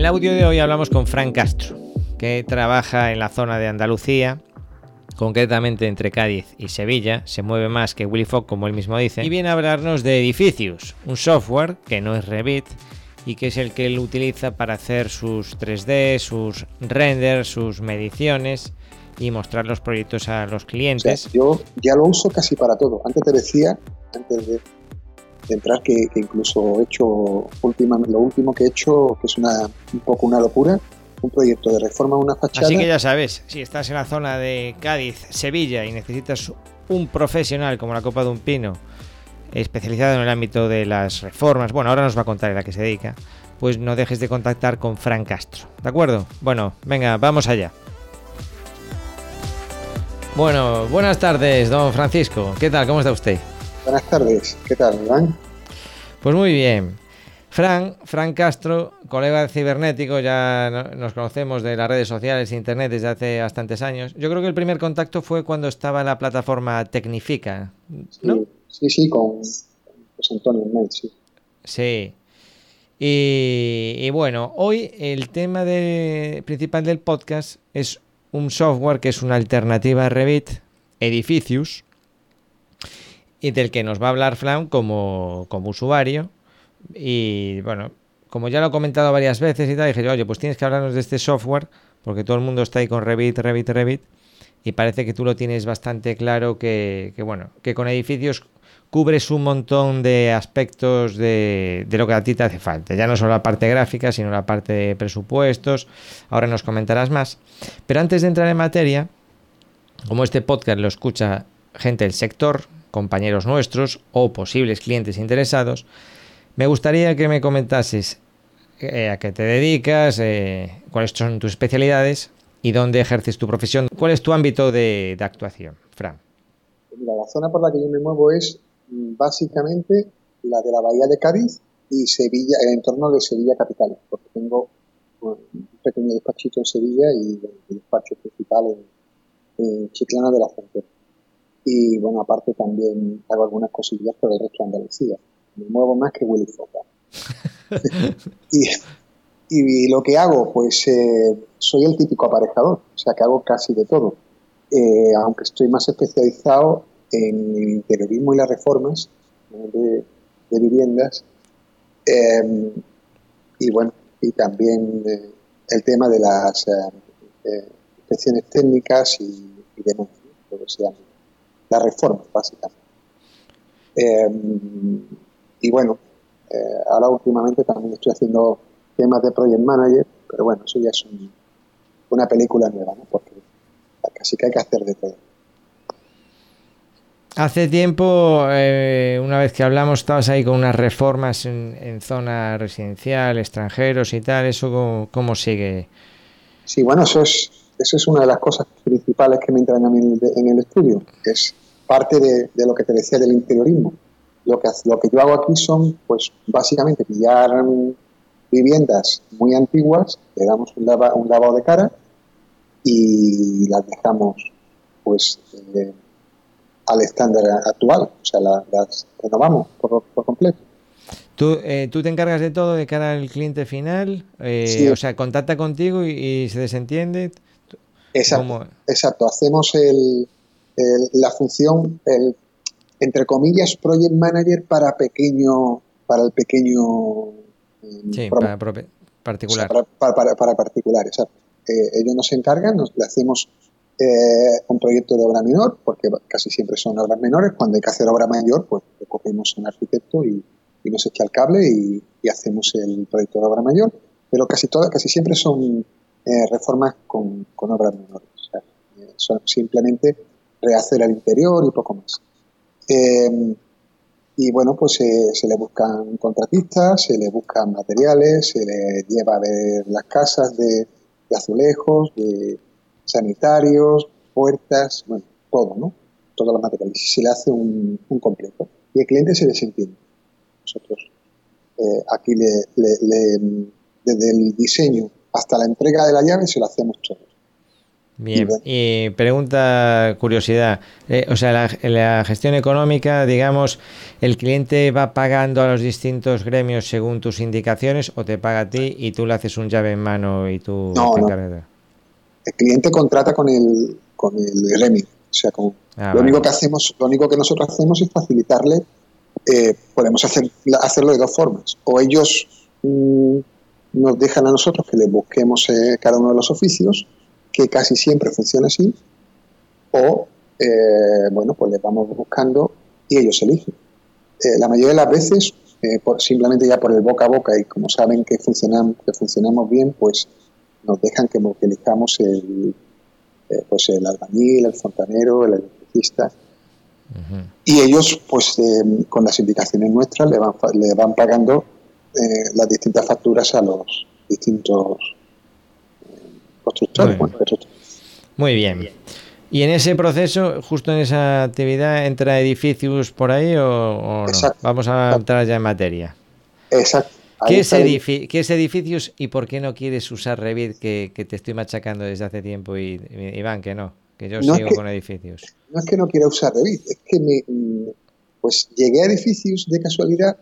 el audio de hoy hablamos con Frank Castro, que trabaja en la zona de Andalucía, concretamente entre Cádiz y Sevilla, se mueve más que Willy Fogg, como él mismo dice, y viene a hablarnos de Edificios, un software que no es Revit y que es el que él utiliza para hacer sus 3D, sus renders, sus mediciones y mostrar los proyectos a los clientes. yo ya lo uso casi para todo. Antes te decía, antes de, que, incluso he hecho últimamente, lo último que he hecho, que es una, un poco una locura, un proyecto de reforma de una fachada. Así que ya sabes, si estás en la zona de Cádiz, Sevilla y necesitas un profesional como la Copa de un Pino, especializado en el ámbito de las reformas, bueno, ahora nos va a contar en la que se dedica, pues no dejes de contactar con Frank Castro, ¿de acuerdo? Bueno, venga, vamos allá. Bueno, buenas tardes, don Francisco. ¿Qué tal? ¿Cómo está usted? Buenas tardes. ¿Qué tal, Iván? Pues muy bien. Fran, Fran Castro, colega cibernético, ya nos conocemos de las redes sociales e internet desde hace bastantes años. Yo creo que el primer contacto fue cuando estaba en la plataforma Tecnifica, ¿no? Sí, sí, con Antonio sí. Sí. Y, bueno, hoy el tema principal del podcast es un software que es una alternativa a Revit, Edificius, y del que nos va a hablar Flam como, como usuario. Y bueno, como ya lo he comentado varias veces y tal, dije yo, oye, pues tienes que hablarnos de este software, porque todo el mundo está ahí con Revit, Revit, Revit, y parece que tú lo tienes bastante claro que, que bueno, que con edificios cubres un montón de aspectos de, de, lo que a ti te hace falta. Ya no solo la parte gráfica, sino la parte de presupuestos. Ahora nos comentarás más. Pero antes de entrar en materia, como este podcast lo escucha gente del sector, compañeros nuestros o posibles clientes interesados, me gustaría que me comentases eh, a qué te dedicas, eh, cuáles son tus especialidades y dónde ejerces tu profesión. ¿Cuál es tu ámbito de, de actuación, Fran? Mira, la zona por la que yo me muevo es básicamente la de la Bahía de Cádiz y Sevilla, el entorno de Sevilla capital, porque tengo un pequeño despachito en Sevilla y el despacho principal en, Chiclana de la Frontera. Y bueno, aparte también hago algunas cosillas por el resto de Andalucía. Me muevo más que Willy Foca. y, y, lo que hago, pues eh, soy el típico aparejador, o sea que hago casi de todo. Eh, aunque estoy más especializado en el interiorismo y las reformas de, viviendas em, y bueno y también eh, el tema de las eh, inspecciones técnicas y, y demás lo que se llama las reformas básicamente em, y bueno ahora últimamente también estoy haciendo temas de project manager pero bueno eso ya es una película nueva ¿no? porque casi que hay que hacer de todo Hace tiempo, eh, una vez que hablamos, estabas ahí con unas reformas en, zona residencial, extranjeros y tal. ¿Eso cómo, sigue? Sí, bueno, eso es, eso es una de las cosas principales que me entran a mí en el estudio, que es parte de, lo que te decía del interiorismo. Lo que, lo que yo hago aquí son, pues, básicamente pillar viviendas muy antiguas, le damos un, un lavado de cara y las dejamos, pues, eh, al estándar actual, o sea, las renovamos por, completo. ¿Tú, eh, ¿Tú, te encargas de todo de cara al cliente final? Eh, o sea, contacta contigo y, se desentiende. Exacto, exacto. hacemos el, la función, el, entre comillas, project manager para pequeño, para el pequeño... Mm, sí, para particular. para, para, para, particular, exacto. Eh, ellos nos encargan, nos le hacemos eh, un proyecto de obra menor, porque casi siempre son obras menores. Cuando hay que hacer obra mayor, pues cogemos un arquitecto y, nos echa el cable y, hacemos el proyecto de obra mayor. Pero casi todas, casi siempre son eh, reformas con, obras menores. Eh, son simplemente rehacer el interior y poco más. y bueno, pues se le buscan contratistas, se le buscan materiales, se le lleva a ver las casas de, azulejos, de sanitarios, puertas, bueno, todo, ¿no? Todos los materiales. Se le hace un, completo. Y el cliente se desentiende. Nosotros eh, aquí le, desde el diseño hasta la entrega de la llave se lo hacemos todo. Bien, y, pregunta, curiosidad, eh, o sea, la, la, gestión económica, digamos, ¿el cliente va pagando a los distintos gremios según tus indicaciones o te paga a ti y tú le haces un llave en mano y tú no, te encargas? El cliente contrata con el, con el gremio, o sea, con, ah, lo único que hacemos, lo único que nosotros hacemos es facilitarle, eh, podemos hacer, hacerlo de dos formas, o ellos mm, nos dejan a nosotros que les busquemos eh, cada uno de los oficios, que casi siempre funciona así, o, eh, bueno, pues les vamos buscando y ellos eligen. Eh, la mayoría de las veces, eh, por, simplemente ya por el boca a boca y como saben que, funcionamos, que funcionamos bien, pues nos dejan que, elijamos el, pues el albañil, el fontanero, el electricista. Y ellos, pues con las indicaciones nuestras, le van, le van pagando las distintas facturas a los distintos muy bien. ¿Y en ese proceso, justo en esa actividad, entra edificios por ahí o, no? Vamos a entrar ya en materia. Exacto. ¿Qué es, edificios y por qué no quieres usar Revit que, te estoy machacando desde hace tiempo y Iván que no, que yo sigo con edificios? No es que no quiera usar Revit, es que me, pues llegué a edificios de casualidad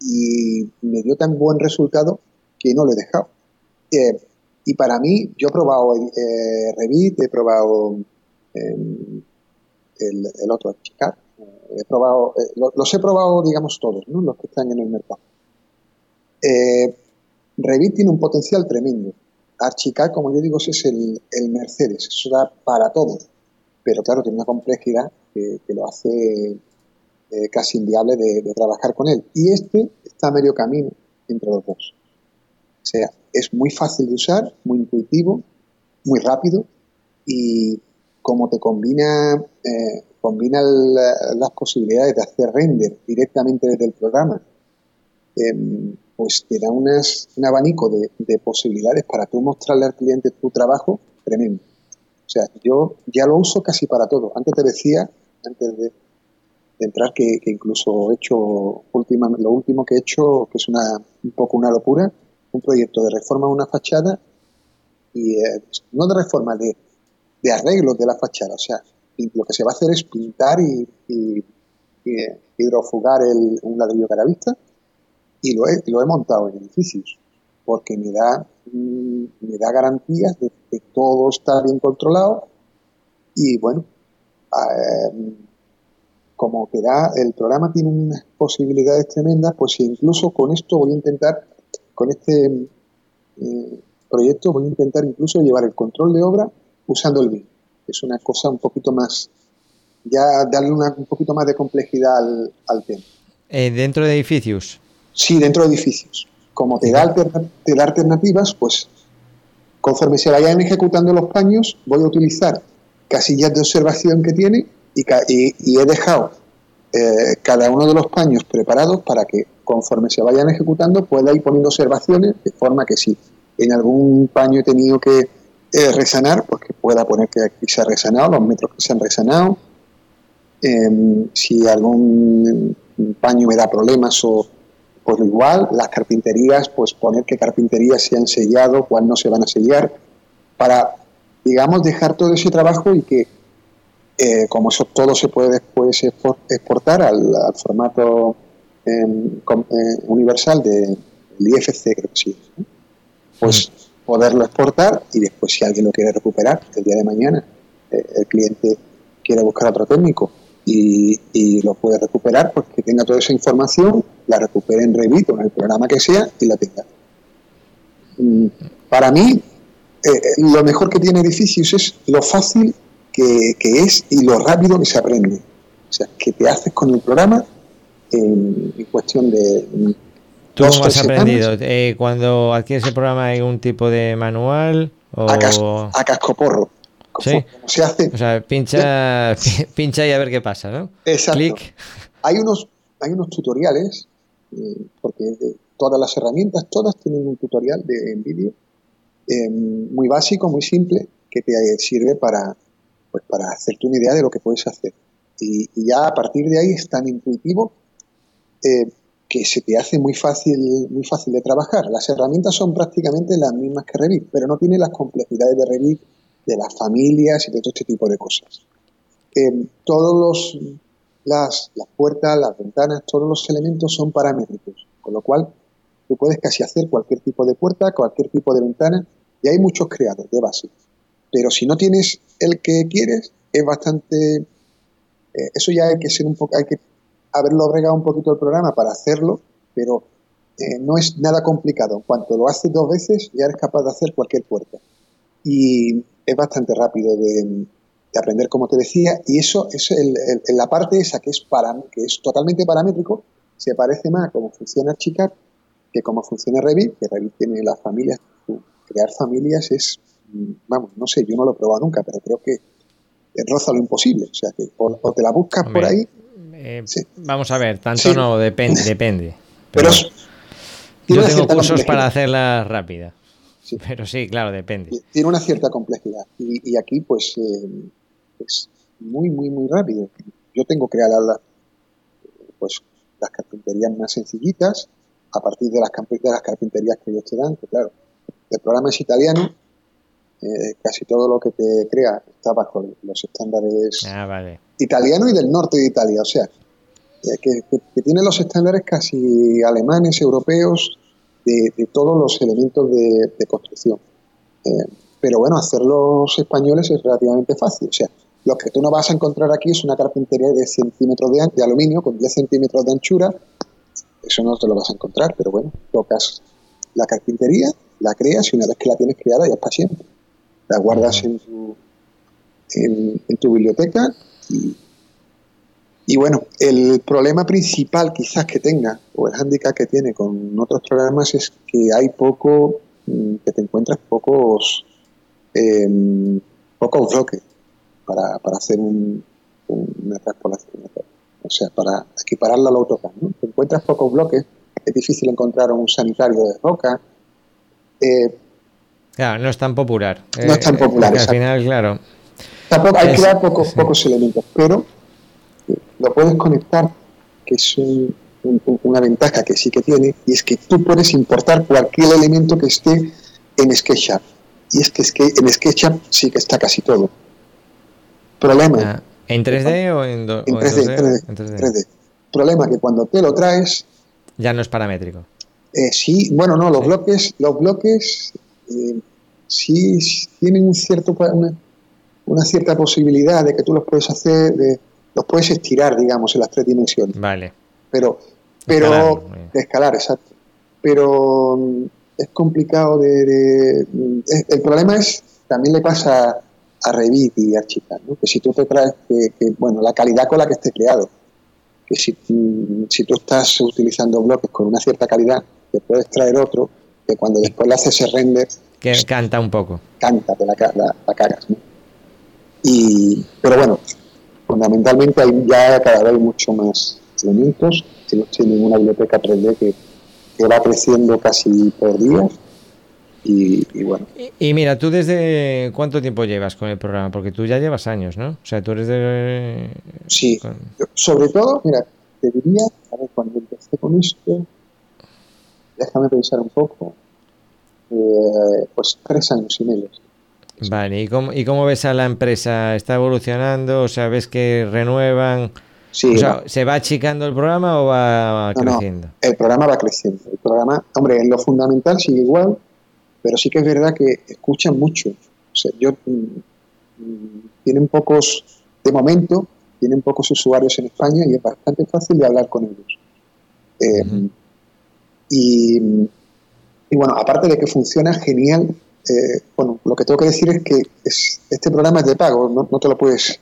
y me dio tan buen resultado que no lo he dejado. Eh, y para mí, yo he probado eh, Revit, he probado em, el, otro, Archicad, eh, he probado, eh, los, he probado, digamos, todos, ¿no? los que están en el mercado. Revit tiene un potencial tremendo. Archicad, como yo digo, es el, Mercedes, eso da para todo. Pero claro, tiene una complejidad que, lo hace casi inviable de, de, trabajar con él. Y este está a medio camino entre los dos. O sea, es muy fácil de usar, muy intuitivo, muy rápido y como te combina, eh, combina las posibilidades de hacer render directamente desde el programa, em, pues te da un abanico de, posibilidades para tú mostrarle al cliente tu trabajo tremendo. O sea, yo ya lo uso casi para todo. Antes te decía, antes de, entrar, que, incluso he hecho, lo último que he hecho, que es una, un poco una locura, un proyecto de reforma de una fachada y eh, no de reforma, de, de arreglo de la fachada. O sea, lo que se va a hacer es pintar y, hidrofugar el, un ladrillo caravista y lo he, montado en edificios porque me da, mm, me da garantías de que todo está bien controlado y bueno, eh, como que da, el programa tiene unas posibilidades tremendas, pues incluso con esto voy a intentar con este eh, proyecto voy a intentar incluso llevar el control de obra usando el BIM. Es una cosa un poquito más, ya darle un poquito más de complejidad al, tema. Eh, ¿Dentro de edificios? Sí, dentro de edificios. Como te da, te da alternativas, pues conforme se vayan ejecutando los paños, voy a utilizar casillas de observación que tiene y, y he dejado eh, cada uno de los paños preparados para que conforme se vayan ejecutando pueda ir poniendo observaciones de forma que si en algún paño he tenido que eh, resanar, pues que pueda poner que aquí se ha resanado, los metros que se han resanado. Em, si algún paño me da problemas o pues igual, las carpinterías, pues poner qué carpinterías se han sellado, cuál no se van a sellar, para, digamos, dejar todo ese trabajo y que eh, como eso todo se puede después exportar al, formato em, eh, universal del IFC, creo que sí, pues mm. poderlo exportar y después si alguien lo quiere recuperar el día de mañana, eh, el cliente quiere buscar otro técnico y, lo puede recuperar, pues que tenga toda esa información, la recupere en Revit o en el programa que sea y la tenga. Mm, para mí, lo mejor que tiene Edificios es lo fácil que, es y lo rápido que se aprende. O sea, que te haces con el programa en, cuestión de... ¿Tú cómo has aprendido? Eh, cuando adquieres el programa hay un tipo de manual o... A, casco, a cascoporro. ¿Sí? se hace. O sea, pincha, pincha y a ver qué pasa, ¿no? Exacto. Hay unos, hay unos tutoriales, eh, porque todas las herramientas, todas tienen un tutorial de en vídeo eh, muy básico, muy simple, que te sirve para, pues para hacerte una idea de lo que puedes hacer. Y, ya a partir de ahí es tan intuitivo eh, que se te hace muy fácil, muy fácil de trabajar. Las herramientas son prácticamente las mismas que Revit, pero no tiene las complejidades de Revit, de las familias y de todo este tipo de cosas. Eh, todos los, las, las puertas, las ventanas, todos los elementos son paramétricos, con lo cual tú puedes casi hacer cualquier tipo de puerta, cualquier tipo de ventana, y hay muchos creados de base. Pero si no tienes el que quieres, es bastante... Eh, eso ya hay que ser un poco... Hay que haberlo agregado un poquito el programa para hacerlo, pero eh, no es nada complicado. En cuanto lo haces dos veces, ya eres capaz de hacer cualquier puerta. Y es bastante rápido de, aprender, como te decía, y eso es la parte esa que es, para, que es totalmente paramétrico, se parece más a cómo funciona Archicad que cómo funciona Revit, que Revit tiene las familias. Crear familias es, vamos, no sé, yo no lo he probado nunca, pero creo que roza lo imposible. O sea, que o, te la buscas por ahí. Eh, vamos a ver, tanto no, depende. depende. Pero, yo tengo cursos para hacerla rápida. Pero sí, claro, depende. Tiene una cierta complejidad. Y, aquí, pues, eh, es muy, muy, muy rápido. Yo tengo creadas pues, las carpinterías más sencillitas, a partir de las, de las carpinterías que ellos te dan, que claro, el programa es italiano, eh, casi todo lo que te crea está bajo los estándares ah, italianos y del norte de Italia, o sea, eh, que, que, tiene los estándares casi alemanes, europeos, de, todos los elementos de, construcción. Eh, pero bueno, hacerlos españoles es relativamente fácil. O sea, lo que tú no vas a encontrar aquí es una carpintería de 10 centímetros de, de aluminio con 10 centímetros de anchura. Eso no te lo vas a encontrar, pero bueno, tocas la carpintería, la creas y una vez que la tienes creada ya está siempre. La guardas en tu, en, tu biblioteca y, y bueno, el problema principal quizás que tenga, o el hándicap que tiene con otros programas, es que hay poco, mm, que te encuentras pocos, eh, pocos bloques para, para hacer un, una transpolación. O sea, para equipararla al AutoCAD. ¿no? Te encuentras pocos bloques, es difícil encontrar un sanitario de roca. Eh, claro, no es tan popular. No es tan eh, popular. al final, claro. Tampoco, hay que dar pocos, pocos elementos, pero lo puedes conectar, que es una ventaja que sí que tiene, y es que tú puedes importar cualquier elemento que esté en SketchUp. Y es que, es que en SketchUp sí que está casi todo. Problema. Ah, ¿En 3D o en, 3D, 3D, Problema que cuando te lo traes... Ya no es paramétrico. Eh, sí, bueno, no, los bloques, los bloques eh, sí tienen un cierto, una, una, cierta posibilidad de que tú los puedes hacer, de, los puedes estirar, digamos, en las tres dimensiones. Vale. Pero, pero, de escalar, exacto. Pero mm, es complicado de, mm, el problema es, también le pasa a Revit y Archicad, ¿no? que si tú te traes, que, bueno, la calidad con la que esté creado, que si, mm, si tú estás utilizando bloques con una cierta calidad, te puedes traer otro, que cuando después le haces ese render... Que canta un poco. Canta, te la, la, la cagas, ¿no? Y, pero bueno, fundamentalmente hay ya cada vez mucho más elementos. Tienen una biblioteca 3D que, va creciendo casi por día. Y, bueno. Y, mira, ¿tú desde cuánto tiempo llevas con el programa? Porque tú ya llevas años, ¿no? O sea, tú eres de... Sí, sobre todo, mira, te diría, a ver, cuando empecé con esto, déjame pensar un poco, eh, pues tres años y medio. Vale, ¿y cómo, ¿y cómo ves a la empresa? ¿Está evolucionando? O sea, ¿ves que renuevan? Sí, o sea, ¿Se va achicando el programa o va creciendo? el programa va creciendo. El programa, hombre, en lo fundamental sigue igual, pero sí que es verdad que escuchan mucho. O sea, yo, mm, mm, tienen pocos, de momento, tienen pocos usuarios en España y es bastante fácil de hablar con ellos. Eh, y, y bueno, aparte de que funciona genial eh, bueno, lo que tengo que decir es que este programa es de pago, no, te lo puedes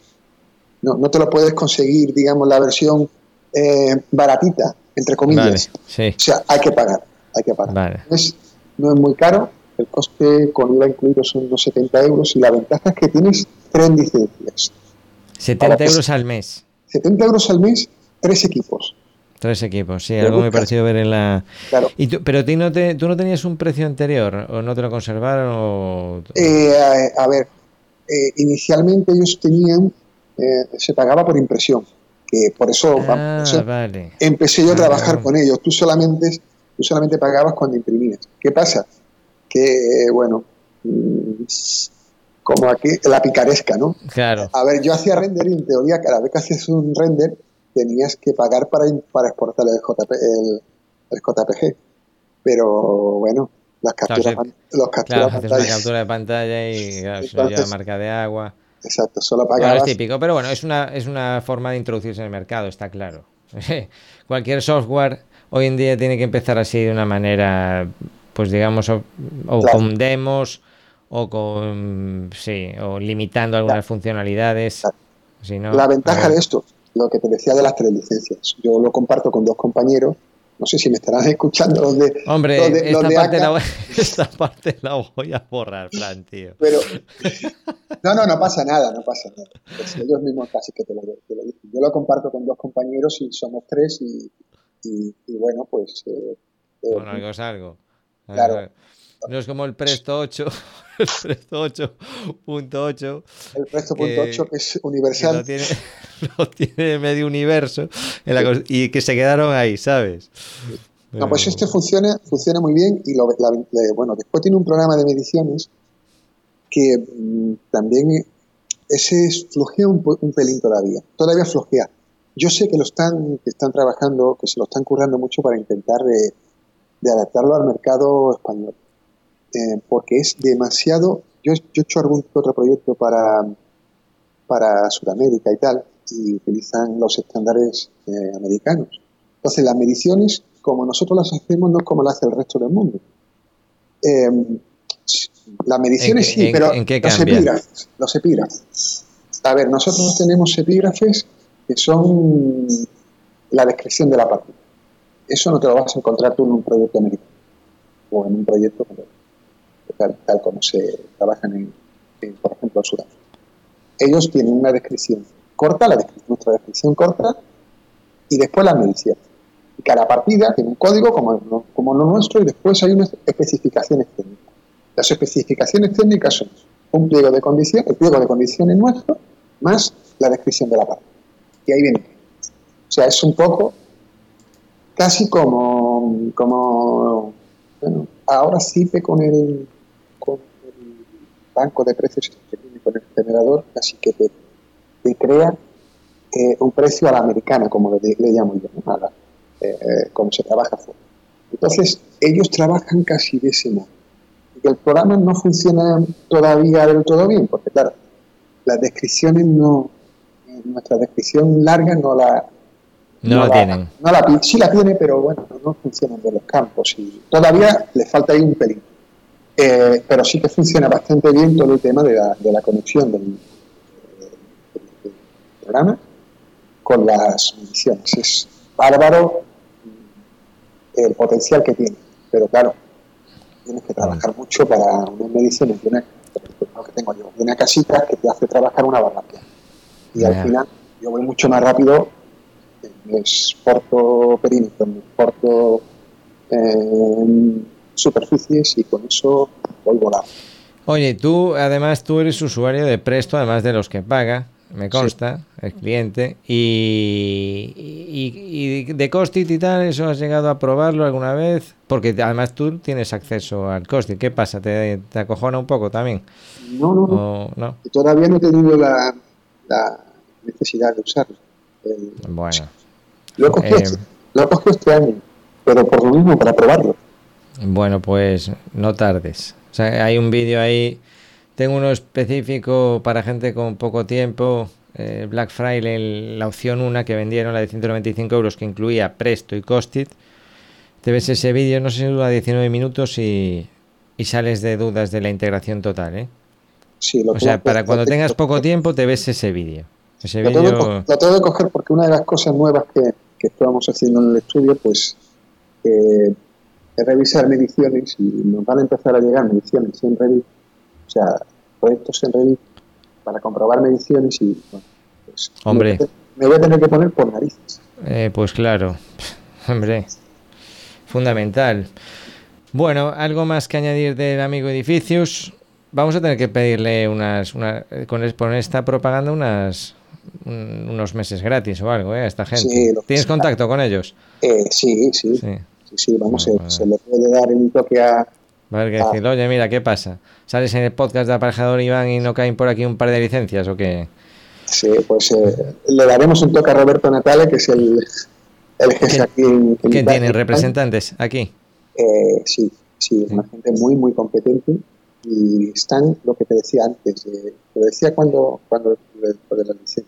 no, te lo puedes conseguir, digamos, la versión eh, baratita, entre comillas. O sea, hay que pagar, hay que pagar. No, es, muy caro, el coste con IVA incluido son unos 70 euros y la ventaja es que tienes tres licencias. 70 euros al mes. 70 euros al mes, tres equipos. Tres equipos, sí, algo me pareció ver en la... Claro. ¿Y tú, ¿Pero no te, tú no tenías un precio anterior o no te lo conservaron? O... Eh, a, ver, eh, inicialmente ellos tenían, eh, se pagaba por impresión, que por eso, ah, vale. empecé yo a trabajar con ellos. Tú solamente, tú solamente pagabas cuando imprimías. ¿Qué pasa? Que, bueno, mm, como aquí, la picaresca, ¿no? Claro. A ver, yo hacía render y en teoría cada vez que hacías un render tenías que pagar para, para exportar el, JP, el, el JPG. Pero bueno, las capturas, Claro, los capturas Claro, haces una pantalla- captura de pantalla y claro, Entonces- marca de agua. Exacto, solo pagabas. es típico, pero bueno, es una, es una forma de introducirse en el mercado, está claro. Cualquier software hoy en día tiene que empezar así de una manera, pues digamos, o, con demos, o con, sí, o limitando algunas funcionalidades. Si no, La ventaja de esto, lo que te decía de las tres licencias, yo lo comparto con dos compañeros, no sé si me estarán escuchando los de, Hombre, los de- los esta, de parte la voy, esta parte la voy a borrar, Fran, tío. pero no, no, no pasa nada, no pasa nada. Pues ellos mismos casi que te lo, te lo dicen. Yo lo comparto con dos compañeros y somos tres y, y, y bueno, pues eh, eh, Bueno, algo es algo. Claro. No es como el Presto 8, el Presto 8.8, el resto que- punto 8 que es que universal. lo tiene, lo tiene medio universo en la cos- y que se quedaron ahí, ¿sabes? No, pues este funciona, funciona muy bien y lo, la- la- bueno, después tiene un programa de mediciones que mm, también eh, ese es- flojea un, un pelín todavía, todavía flojea. Yo sé que lo están, que están trabajando, que se lo están currando mucho para intentar de, de adaptarlo al mercado español, Eh, porque es demasiado. Yo, yo he hecho algún otro proyecto para para Sudamérica y tal y utilizan los estándares eh, americanos. Entonces, las mediciones, como nosotros las hacemos, no es como las hace el resto del mundo. Eh, las mediciones ¿En qué- sí, en- pero en qué los epígrafes, los epígrafes. A ver, nosotros tenemos epígrafes que son la descripción de la partida. Eso no te lo vas a encontrar tú en un proyecto americano o en un proyecto como- tal, como se trabajan en, por ejemplo, en Sudáfrica. Ellos tienen una descripción corta, la descri- nuestra descripción corta, y después la medición. Y cada partida tiene un código como, como lo nuestro y después hay unas especificaciones técnicas. Las especificaciones técnicas son un pliego de condiciones, el pliego de condiciones nuestro, más la descripción de la partida. Y ahí viene. O sea, es un poco casi como, como bueno, ahora con el, con el banco de precios con el generador, casi que te, te crea eh, un precio a la americana, como le, le llamo yo, ¿no? A la- eh, eh, como se trabaja fuera. Entonces, ellos trabajan casi de ese modo. Y el programa no funciona todavía del todo bien, porque claro, las descripciones no, nuestra descripción larga no la, No la tienen. no la sí la tiene, pero bueno, no funcionan de los campos y todavía le falta ahí un pelín. Eh, pero sí que funciona bastante bien todo el tema de la, de la conexión del, del- del programa con las mediciones. Es bárbaro mm, el potencial que tiene, pero claro, tienes que trabajar mucho para unas mediciones de una, lo que tengo yo, de una casita que te hace trabajar una barbaridad. Y al final yo voy mucho más rápido me exporto perímetro, me exporto eh, superficies y con eso voy volando. Oye, tú, además, tú eres usuario de Presto, además de los que paga, me consta, el cliente, y, y, y de Costit y tal, ¿eso has llegado a probarlo alguna vez? Porque además tú tienes acceso al Costit, ¿qué pasa? ¿Te, te acojona un poco también? No, no, no. ¿O no? Todavía no he tenido la, la necesidad de usarlo. El- Bueno, lo, he cogido, Eh. este- lo he cogido este año, pero por lo mismo, para probarlo. Bueno, pues no tardes. O sea, hay un vídeo ahí, tengo uno específico para gente con poco tiempo, eh, Black Friday, el- la opción una que vendieron, la de 195 euros, que incluía Presto y Costit. Te ves ese vídeo, no sé si dura 19 minutos y, y sales de dudas de la integración total, ¿eh? Sí, lo O sea, tengo- para cuando tengo- tengas poco tiempo te ves ese vídeo. Ese Lo tengo, vídeo... co- lo tengo que coger porque una de las cosas nuevas que, que estábamos haciendo en el estudio, pues, eh, es revisar mediciones y nos van a empezar a llegar mediciones en Revit, o sea, proyectos en Revit para comprobar mediciones y, bueno, pues, Hombre. Me, voy a tener que poner por narices. Eh, pues claro, hombre, fundamental. Bueno, algo más que añadir del amigo Edificios. Vamos a tener que pedirle unas, una, con, con esta propaganda unas un- unos meses gratis o algo, ¿eh? A esta gente. Sí, ¿Tienes contacto con ellos? Eh, sí, sí, sí, Sí. sí, vamos, Bueno, se, bueno. se le puede dar el toque a, Va a haber que decir, oye, mira, ¿qué pasa? ¿Sales en el podcast de aparejador Iván y no caen por aquí un par de licencias o qué? Sí, pues eh, le daremos un toque a Roberto Natale, que es el, el jefe aquí en, en ¿Quién Italia. tiene representantes aquí? Eh, sí, sí, es una gente muy, muy competente y están, lo que te decía antes, eh, te decía cuando, cuando de la licencia,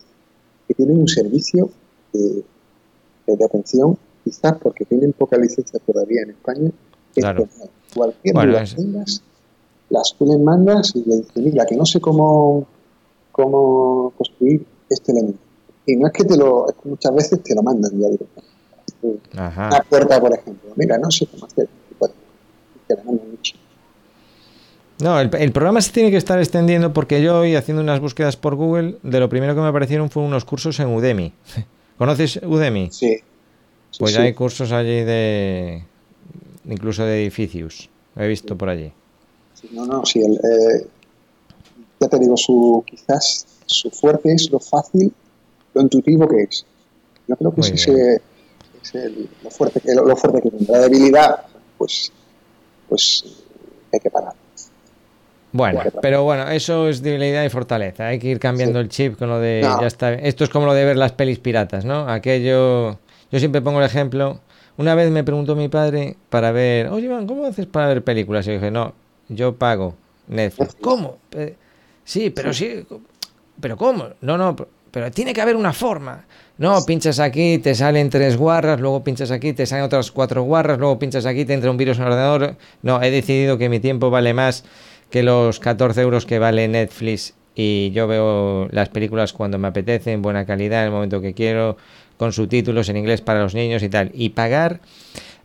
que tienen un servicio de atención, quizás porque tienen poca licencia todavía en España, Claro. es genial. cualquier Bueno, que tengas, las tú les mandas y le dices, mira, que no sé cómo, cómo construir este elemento. Y no es que te lo, es que muchas veces te lo mandan ya directamente. Una Ajá. puerta, por ejemplo, mira, no sé cómo hacer. te la mandan mucho. No, el, el programa se tiene que estar extendiendo porque yo hoy haciendo unas búsquedas por Google, de lo primero que me aparecieron fue unos cursos en Udemy. ¿Conoces Udemy? Sí. Pues sí. hay cursos allí de... incluso de edificios. Lo he visto por allí. No, no, sí, el, eh, ya te digo, su, quizás su fuerte es lo fácil, lo intuitivo que es. Yo creo que Muy es, ese, es el- lo, fuerte que, lo, lo fuerte que tiene. La debilidad, pues, pues hay que parar. Bueno, Bueno. pero bueno, eso es debilidad y fortaleza. Hay que ir cambiando Sí. el chip con lo de No. ya está. Esto es como lo de ver las pelis piratas, ¿no? Aquello. Yo siempre pongo el ejemplo. Una vez me preguntó mi padre para ver, oye Iván, ¿cómo haces para ver películas? Y yo dije, no, yo pago Netflix. ¿Cómo? Sí, pero sí. ¿Pero cómo? No, no, pero tiene que haber una forma. No, pinchas aquí, te salen tres guarras, luego pinchas aquí, te salen otras cuatro guarras, luego pinchas aquí, te entra un virus en el ordenador. No, he decidido que mi tiempo vale más que los 14 euros que vale Netflix y yo veo las películas cuando me apetece, en buena calidad, en el momento que quiero, con subtítulos en inglés para los niños y tal. Y pagar,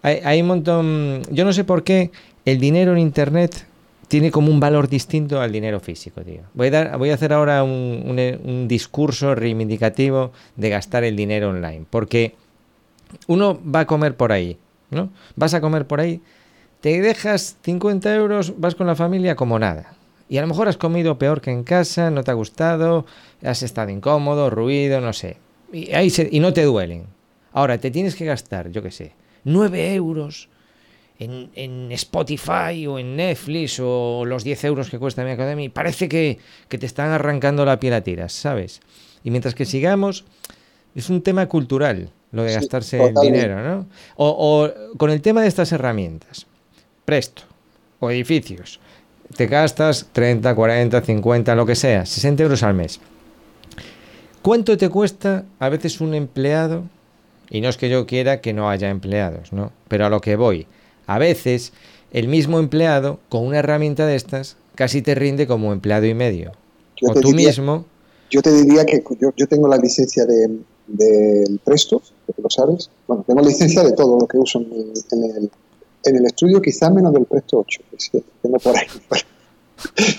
hay, hay un montón, yo no sé por qué el dinero en Internet tiene como un valor distinto al dinero físico, tío. Voy a, dar, voy a hacer ahora un, un, un discurso reivindicativo de gastar el dinero online, porque uno va a comer por ahí, ¿no? Vas a comer por ahí, te dejas 50 euros, vas con la familia como nada. Y a lo mejor has comido peor que en casa, no te ha gustado, has estado incómodo, ruido, no sé. Y, ahí se- y no te duelen. Ahora, te tienes que gastar, yo qué sé, 9 euros en, en Spotify o en Netflix o los 10 euros que cuesta mi academia. Parece que, que te están arrancando la piel a tiras, ¿sabes? Y mientras que sigamos, es un tema cultural lo de Sí, gastarse el dinero, ¿no? O, o con el tema de estas herramientas, Presto o edificios, te gastas 30, 40, 50, lo que sea, 60 euros al mes. ¿Cuánto te cuesta a veces un empleado? Y no es que yo quiera que no haya empleados, ¿no? Pero a lo que voy, a veces el mismo empleado con una herramienta de estas casi te rinde como empleado y medio. Yo o tú diría- mismo, Yo te diría que yo, yo tengo la licencia de- del Presto, que tú lo sabes. Bueno, tengo licencia de todo lo que uso en el, en el, en el estudio, quizás menos del Presto 8, que sí, tengo por ahí.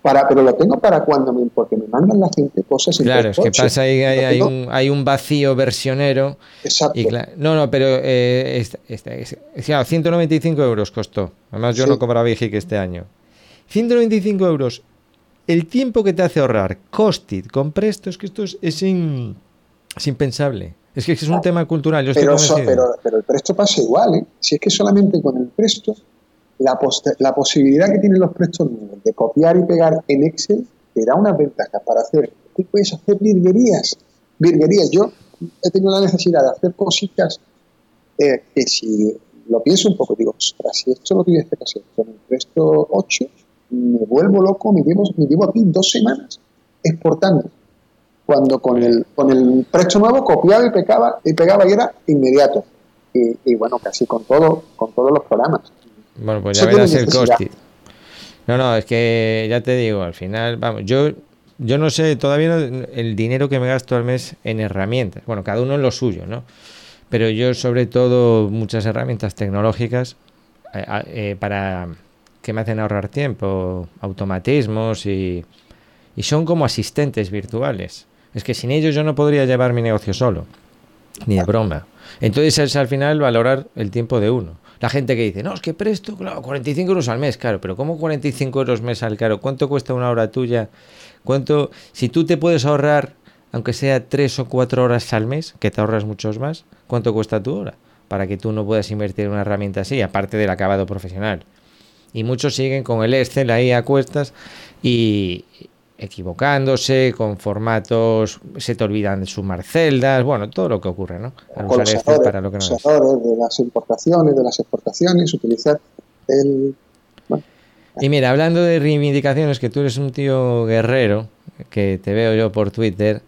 Para, pero lo tengo para cuando me, porque me mandan la gente cosas en claro, es que 8. pasa ahí, hay, hay un, hay un vacío versionero. Exacto. Y no, no, pero eh, esta- esta- es- es- claro, 195 euros costó. Además, yo Sí. no cobraba IGIC este año. 195 euros. El tiempo que te hace ahorrar Costit con Presto, es que esto es, es in- es impensable. Es que es un tema cultural. Yo estoy Pero, so- pero, pero el presto pasa igual, ¿eh? Si es que solamente con el presto, la, la posibilidad que tienen los prestos nuevos de copiar y pegar en Excel te da unas ventajas para hacer. Tú puedes hacer virguerías. Virguerías. Yo he tenido la necesidad de hacer cositas eh, que si lo pienso un poco, digo, ostras, si esto lo tuviese que hacer con el presto 8, me vuelvo loco, me llevo, me llevo aquí dos semanas exportando cuando con el, con el presto nuevo copiaba y pegaba, y pegaba y era inmediato. Y, y bueno, casi con todo, con todos los programas. Bueno, pues ya Eso verás el. Costit. No, no, es que ya te digo, al final, vamos, yo, yo no sé todavía el dinero que me gasto al mes en herramientas. Bueno, cada uno en lo suyo, ¿no? Pero yo, sobre todo, muchas herramientas tecnológicas eh, eh, para que me hacen ahorrar tiempo, automatismos y, y son como asistentes virtuales. Es que sin ellos yo no podría llevar mi negocio solo, ni de broma. Entonces es al final valorar el tiempo de uno. La gente que dice, no, es que presto, claro, 45 euros al mes, claro, pero ¿cómo 45 euros mes al caro? ¿Cuánto cuesta una hora tuya? ¿Cuánto, si tú te puedes ahorrar, aunque sea 3 o 4 horas al mes, que te ahorras muchos más, ¿cuánto cuesta tu hora? Para que tú no puedas invertir en una herramienta así, aparte del acabado profesional. Y muchos siguen con el Excel ahí a cuestas y equivocándose, con formatos, se te olvidan de sumar celdas, bueno, todo lo que ocurre, ¿no? Al usar Excel para lo que no es. de las importaciones, de las exportaciones, utilizar el... Y mira, hablando de reivindicaciones, que tú eres un tío guerrero, que te veo yo por Twitter,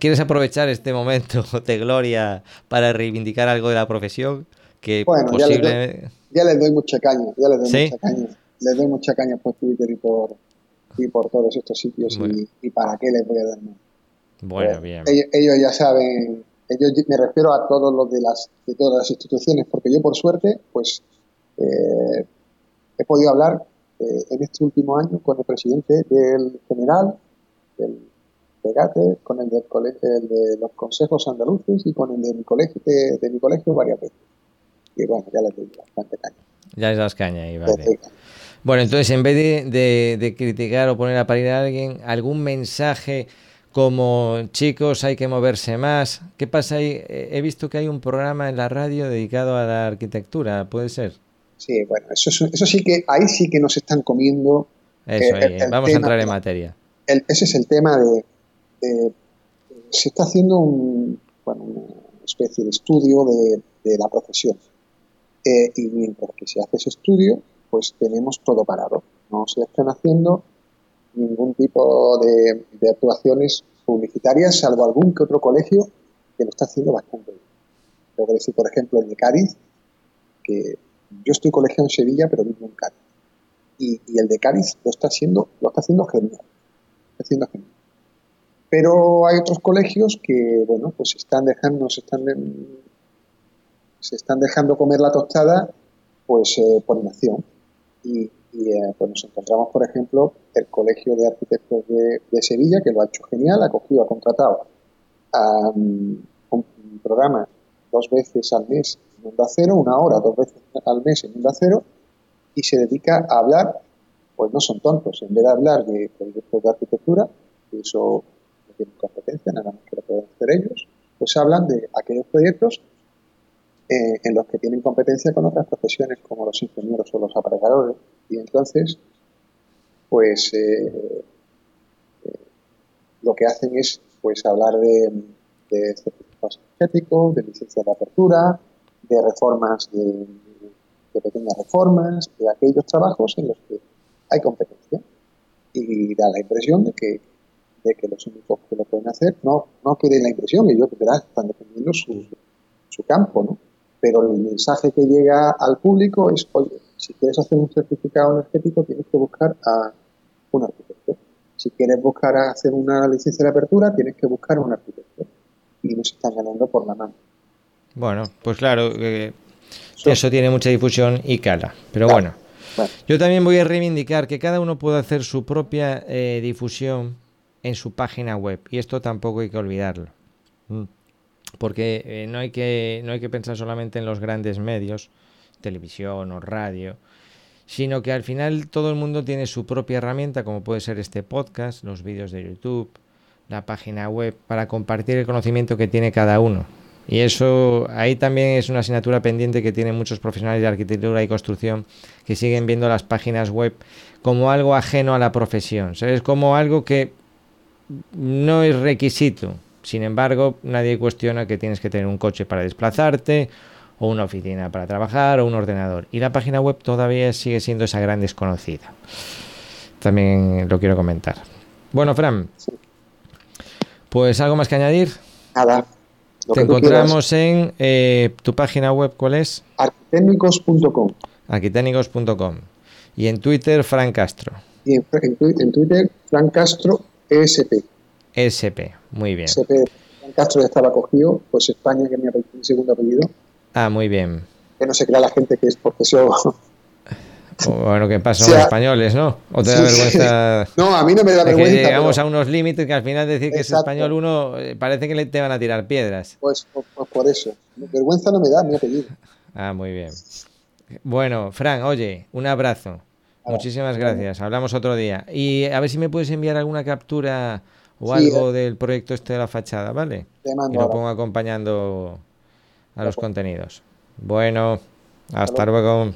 ¿quieres aprovechar este momento de gloria para reivindicar algo de la profesión? Que bueno, posible... ya, les doy, mucha caña, ya les doy mucha caña. Les doy mucha caña por Twitter y por, y por todos estos sitios y, para qué les voy a dar más. Bueno, bien. Ellos, ya saben, ellos me refiero a todos los de las de todas las instituciones, porque yo por suerte, pues eh, he podido hablar eh, en este último año con el presidente del general, del Pegate, con el, del colegio, de los consejos andaluces y con el de mi colegio, de, mi colegio varias veces. Y bueno, ya les doy bastante caña. Ya les das caña ahí, vale. Bueno, entonces en vez de, criticar o poner a parir a alguien, algún mensaje como chicos hay que moverse más. ¿Qué pasa ahí? He visto que hay un programa en la radio dedicado a la arquitectura, ¿puede ser? Sí, bueno, eso, eso sí que ahí sí que nos están comiendo. Eso, eh, vamos a entrar en materia. ese es el tema de, se está haciendo un, bueno, una especie de estudio de, la profesión. Eh, y mientras que se hace ese estudio, pues tenemos todo parado. No se están haciendo ningún tipo de, actuaciones publicitarias, salvo algún que otro colegio que lo está haciendo bastante bien. Tengo que decir, por ejemplo, el de Cádiz, que yo estoy colegiado en Sevilla, pero vivo en Cádiz. Y, el de Cádiz lo está haciendo, lo está haciendo genial. Está haciendo genial. Pero hay otros colegios que, bueno, pues están dejando, se están, se están dejando comer la tostada, pues eh, por inacción y, eh, pues nos encontramos, por ejemplo, el Colegio de Arquitectos de, Sevilla, que lo ha hecho genial, ha cogido, ha contratado a, un programa dos veces al mes en Onda Cero, una hora dos veces al mes en Onda Cero, y se dedica a hablar, pues no son tontos, en vez de hablar de proyectos de arquitectura, que eso no tienen competencia, nada más que lo pueden hacer ellos, pues hablan de aquellos proyectos eh, en los que tienen competencia con otras profesiones como los ingenieros o los aparejadores. Y entonces, pues eh, eh, lo que hacen es pues hablar de, de certificados energéticos, de licencias de apertura, de reformas, de, pequeñas reformas, de aquellos trabajos en los que hay competencia. Y da la impresión de que, de que los únicos que lo pueden hacer no, no quieren la impresión, ellos están defendiendo su, su campo, ¿no? Pero el mensaje que llega al público es, oye, si quieres hacer un certificado energético tienes que buscar a un arquitecto. Si quieres buscar a hacer una licencia de apertura, tienes que buscar a un arquitecto. Y nos están ganando por la mano. Bueno, pues claro, eh, eso tiene mucha difusión y cala. Pero bueno, yo también voy a reivindicar que cada uno pueda hacer su propia eh, difusión en su página web. Y esto tampoco hay que olvidarlo. Mm porque eh, no, hay que, no hay que pensar solamente en los grandes medios, televisión o radio, sino que al final todo el mundo tiene su propia herramienta, como puede ser este podcast, los vídeos de YouTube, la página web, para compartir el conocimiento que tiene cada uno. Y eso ahí también es una asignatura pendiente que tienen muchos profesionales de arquitectura y construcción que siguen viendo las páginas web como algo ajeno a la profesión, ¿sabes? Como algo que no es requisito, sin embargo, nadie cuestiona que tienes que tener un coche para desplazarte, o una oficina para trabajar, o un ordenador. Y la página web todavía sigue siendo esa gran desconocida. También lo quiero comentar. Bueno, Fran, pues algo más que añadir. Nada. Te encontramos en eh, tu página web, ¿cuál es? Arquitécnicos.com. Arquitécnicos.com. Y en Twitter, Fran Castro. Y en, en Twitter, Fran Castro ESP. SP, muy bien. SP, Castro ya estaba cogido, pues España, que es mi, segundo apellido. Ah, muy bien. Que no se crea la gente que es profesor. Bueno, que pasa son españoles, ¿no? ¿O te da vergüenza? No, a mí no me da vergüenza. Que llegamos a unos límites que al final decir que es español uno eh, parece que le te van a tirar piedras. Pues, pues, pues, por eso. Vergüenza no me da mi apellido. Ah, muy bien. Bueno, Fran, oye, un abrazo. Muchísimas gracias. Hablamos otro día. Y a ver si me puedes enviar alguna captura o algo del proyecto este de la fachada, ¿vale? y lo pongo acompañando a los contenidos. Bueno, hasta luego.